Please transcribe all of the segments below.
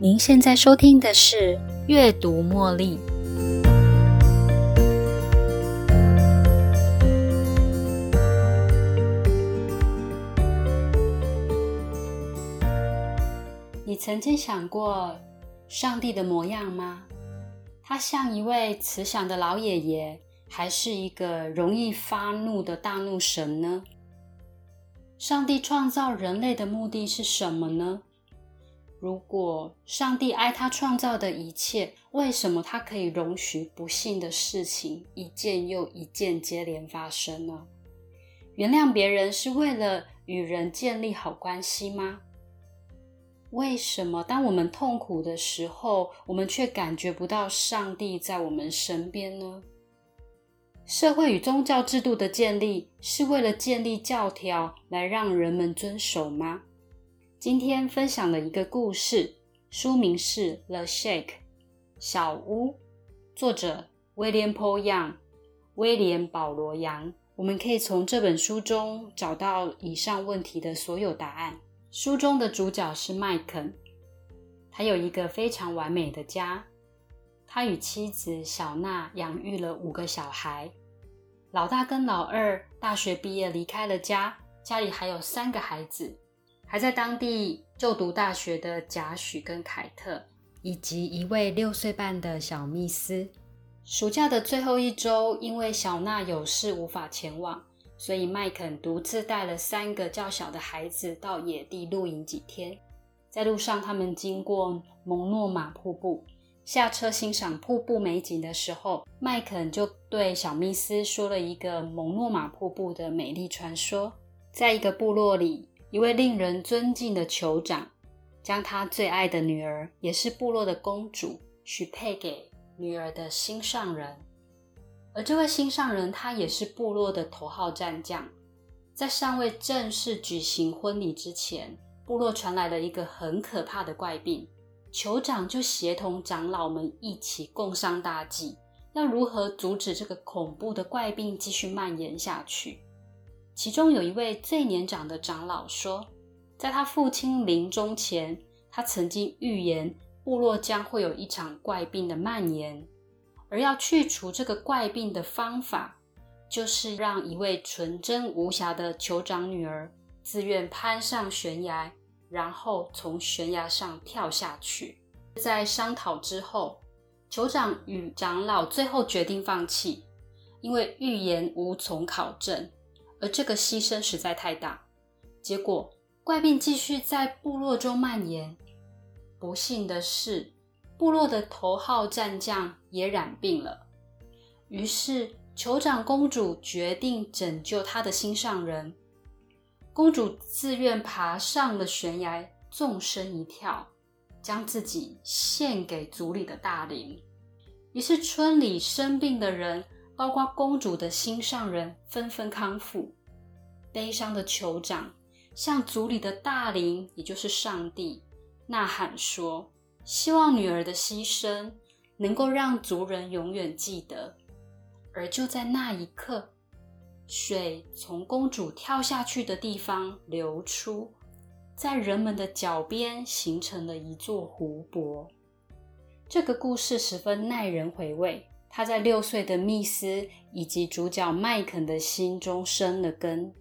您现在收听的是《阅读茉莉》。你曾经想过上帝的模样吗？他像一位慈祥的老爷爷，还是一个容易发怒的大怒神呢？上帝创造人类的目的是什么呢？如果上帝爱他创造的一切，为什么他可以容许不幸的事情一件又一件接连发生呢？原谅别人是为了与人建立好关系吗？为什么当我们痛苦的时候，我们却感觉不到上帝在我们身边呢？社会与宗教制度的建立是为了建立教条来让人们遵守吗？今天分享的一个故事，书名是《The Shake》小屋，作者威廉·波扬，威廉·保罗·杨。我们可以从这本书中找到以上问题的所有答案。书中的主角是麦肯，他有一个非常完美的家。他与妻子小娜养育了五个小孩，老大跟老二大学毕业离开了家，家里还有三个孩子，还在当地就读大学的贾许跟凯特，以及一位六岁半的小密斯。暑假的最后一周，因为小娜有事无法前往。所以麦肯独自带了三个较小的孩子到野地露营几天。在路上，他们经过蒙诺马瀑布，下车欣赏瀑布美景的时候，麦肯就对小密斯说了一个蒙诺马瀑布的美丽传说。在一个部落里，一位令人尊敬的酋长将他最爱的女儿，也是部落的公主，许配给女儿的心上人。而这位心上人，他也是部落的头号战将。在尚未正式举行婚礼之前，部落传来了一个很可怕的怪病。酋长就协同长老们一起共商大计，要如何阻止这个恐怖的怪病继续蔓延下去。其中有一位最年长的长老说，在他父亲临终前，他曾经预言部落将会有一场怪病的蔓延。而要去除这个怪病的方法，就是让一位纯真无瑕的酋长女儿自愿攀上悬崖，然后从悬崖上跳下去。在商讨之后，酋长与长老最后决定放弃，因为预言无从考证，而这个牺牲实在太大。结果，怪病继续在部落中蔓延。不幸的是。部落的头号战将也染病了，于是酋长公主决定拯救她的心上人。公主自愿爬上了悬崖，纵身一跳，将自己献给族里的大灵。于是村里生病的人，包括公主的心上人，纷纷康复。悲伤的酋长向族里的大灵，也就是上帝，呐喊说。希望女儿的牺牲能够让族人永远记得。而就在那一刻，水从公主跳下去的地方流出，在人们的脚边形成了一座湖泊。这个故事十分耐人回味。他在六岁的密斯以及主角麦肯的心中生了根，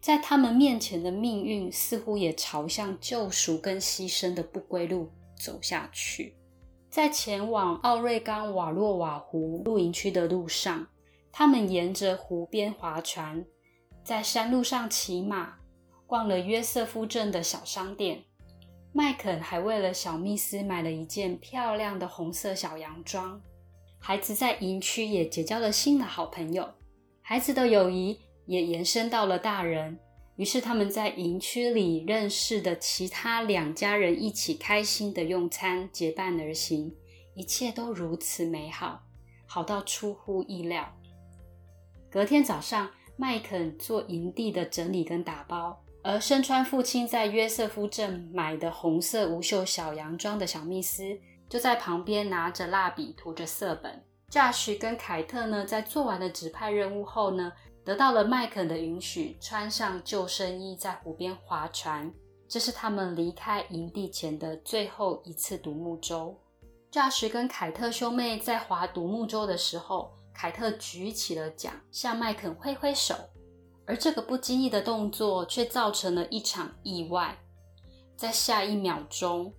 在他们面前的命运似乎也朝向救赎跟牺牲的不归路。走下去，在前往奥瑞冈瓦洛瓦湖露营区的路上，他们沿着湖边划船，在山路上骑马，逛了约瑟夫镇的小商店。麦肯还为了小密斯买了一件漂亮的红色小洋装。孩子在营区也结交了新的好朋友，孩子的友谊也延伸到了大人。于是他们在营区里认识的其他两家人一起开心的用餐，结伴而行，一切都如此美好，好到出乎意料。隔天早上，麦肯做营地的整理跟打包，而身穿父亲在约瑟夫镇买的红色无袖小洋装的小密斯，就在旁边拿着蜡笔涂着色本。贾诩跟凯特呢，在做完了指派任务后呢。得到了麦肯的允许，穿上救生衣，在湖边划船。这是他们离开营地前的最后一次独木舟。驾驶跟凯特兄妹在划独木舟的时候，凯特举起了桨，向麦肯挥挥手，而这个不经意的动作却造成了一场意外。在下一秒钟，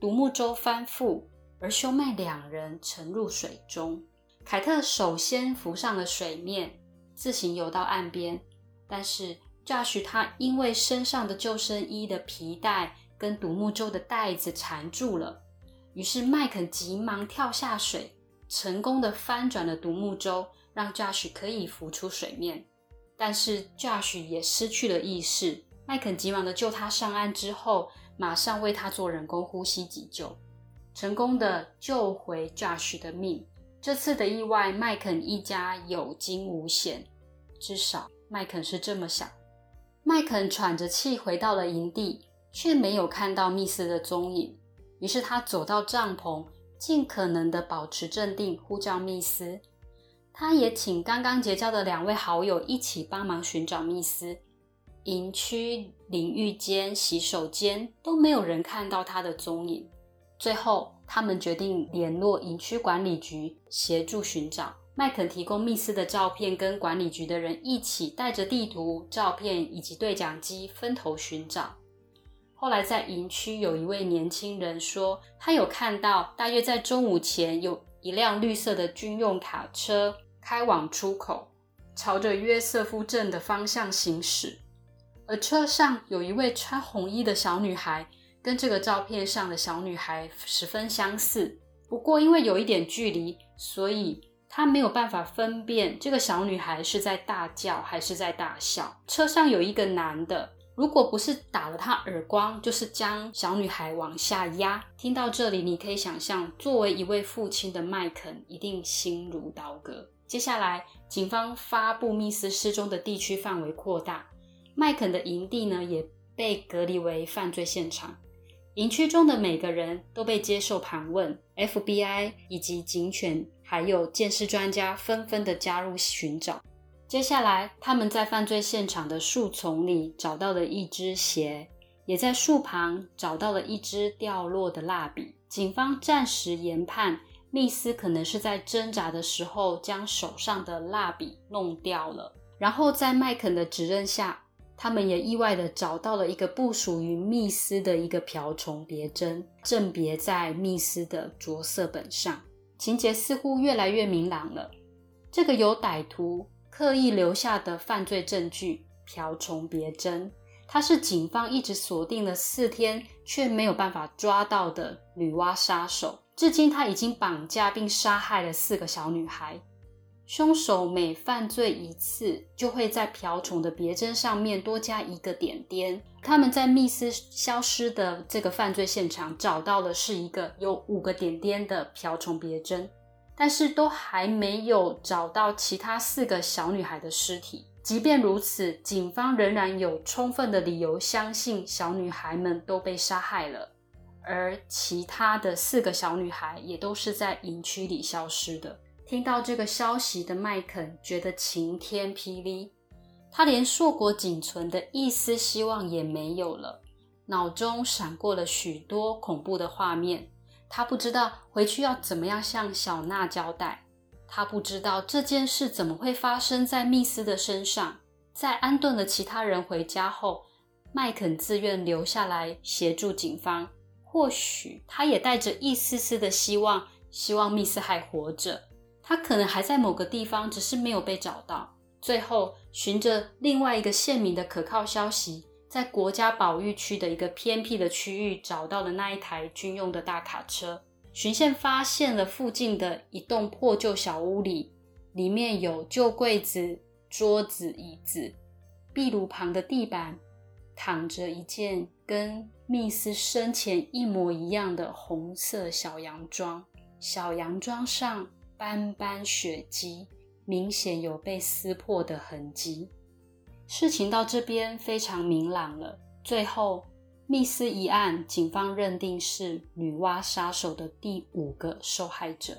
独木舟翻覆，而兄妹两人沉入水中。凯特首先浮上了水面，自行游到岸边，但是。驾驶他因为身上的救生衣的皮带跟独木舟的带子缠住了，于是麦肯急忙跳下水，成功的翻转了独木舟，让驾驶可以浮出水面。但是驾驶也失去了意识。麦肯急忙的救他上岸之后，马上为他做人工呼吸急救，成功的救回驾驶的命。这次的意外，麦肯一家有惊无险，至少麦肯是这么想。麦肯喘着气回到了营地，却没有看到密斯的踪影。于是他走到帐篷，尽可能的保持镇定，呼叫密斯。他也请刚刚结交的两位好友一起帮忙寻找密斯。营区淋浴间、洗手间都没有人看到他的踪影。最后，他们决定联络营区管理局协助寻找。麦肯提供密斯的照片，跟管理局的人一起带着地图、照片以及对讲机分头寻找。后来在营区有一位年轻人说，他有看到大约在中午前有一辆绿色的军用卡车开往出口，朝着约瑟夫镇的方向行驶，而车上有一位穿红衣的小女孩，跟这个照片上的小女孩十分相似。不过因为有一点距离，所以。他没有办法分辨这个小女孩是在大叫还是在大笑。车上有一个男的，如果不是打了他耳光，就是将小女孩往下压。听到这里，你可以想象，作为一位父亲的麦肯一定心如刀割。接下来，警方发布密斯失踪的地区范围扩大，麦肯的营地呢也被隔离为犯罪现场。营区中的每个人都被接受盘问，FBI 以及警犬还有鉴识专家纷纷的加入寻找。接下来，他们在犯罪现场的树丛里找到了一只鞋，也在树旁找到了一支掉落的蜡笔。警方暂时研判，密斯可能是在挣扎的时候将手上的蜡笔弄掉了，然后在麦肯的指认下。他们也意外的找到了一个不属于密斯的一个瓢虫别针，正别在密斯的着色本上。情节似乎越来越明朗了。这个由歹徒刻意留下的犯罪证据——瓢虫别针，它是警方一直锁定了四天却没有办法抓到的女娲杀手。至今，他已经绑架并杀害了四个小女孩。凶手每犯罪一次，就会在瓢虫的别针上面多加一个点点。他们在密斯消失的这个犯罪现场找到的是一个有五个点点的瓢虫别针，但是都还没有找到其他四个小女孩的尸体。即便如此，警方仍然有充分的理由相信小女孩们都被杀害了，而其他的四个小女孩也都是在营区里消失的。听到这个消息的麦肯觉得晴天霹雳，他连硕果仅存的一丝希望也没有了，脑中闪过了许多恐怖的画面。他不知道回去要怎么样向小娜交代，他不知道这件事怎么会发生在密斯的身上。在安顿了其他人回家后，麦肯自愿留下来协助警方。或许他也带着一丝丝的希望，希望密斯还活着。他可能还在某个地方，只是没有被找到。最后，循着另外一个县民的可靠消息，在国家保育区的一个偏僻的区域找到了那一台军用的大卡车。巡线发现了附近的一栋破旧小屋里，里面有旧柜子、桌子、椅子，壁炉旁的地板躺着一件跟密斯生前一模一样的红色小洋装，小洋装上。斑斑血迹，明显有被撕破的痕迹。事情到这边非常明朗了。最后，密斯一案，警方认定是女娲杀手的第五个受害者。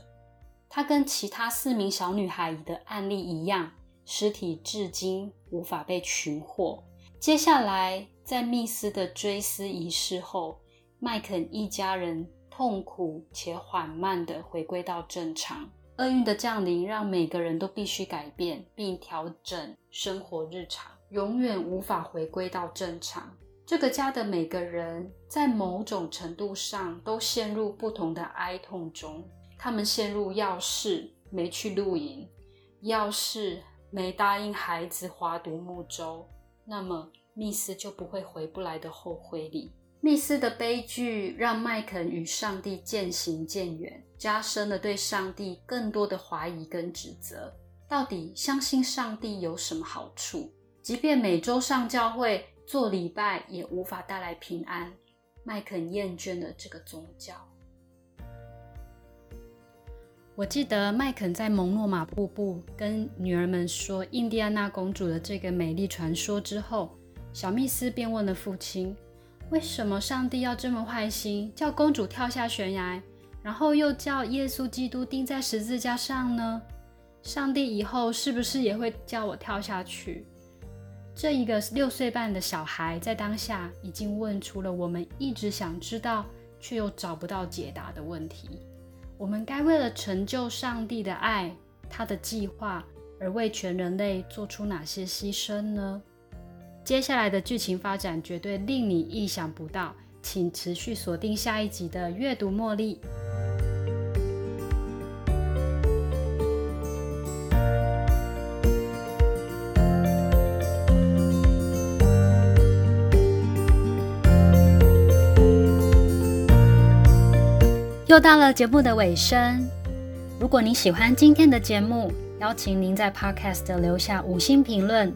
她跟其他四名小女孩的案例一样，尸体至今无法被寻获。接下来。在密斯的追思仪式后，麦肯一家人痛苦且缓慢地回归到正常。厄运的降临让每个人都必须改变并调整生活日常，永远无法回归到正常。这个家的每个人在某种程度上都陷入不同的哀痛中。他们陷入要是没去露营，要是没答应孩子划独木舟，那么。密斯就不会回不来的后悔里。密斯的悲剧让麦肯与上帝渐行渐远，加深了对上帝更多的怀疑跟指责。到底相信上帝有什么好处？即便每周上教会做礼拜，也无法带来平安。麦肯厌倦了这个宗教。我记得麦肯在蒙诺马瀑布跟女儿们说印第安纳公主的这个美丽传说之后。小密斯便问了父亲：“为什么上帝要这么坏心，叫公主跳下悬崖，然后又叫耶稣基督钉在十字架上呢？上帝以后是不是也会叫我跳下去？”这一个六岁半的小孩在当下已经问出了我们一直想知道却又找不到解答的问题：我们该为了成就上帝的爱、他的计划而为全人类做出哪些牺牲呢？接下来的剧情发展绝对令你意想不到，请持续锁定下一集的阅读茉莉。又到了节目的尾声，如果你喜欢今天的节目，邀请您在 Podcast 留下五星评论。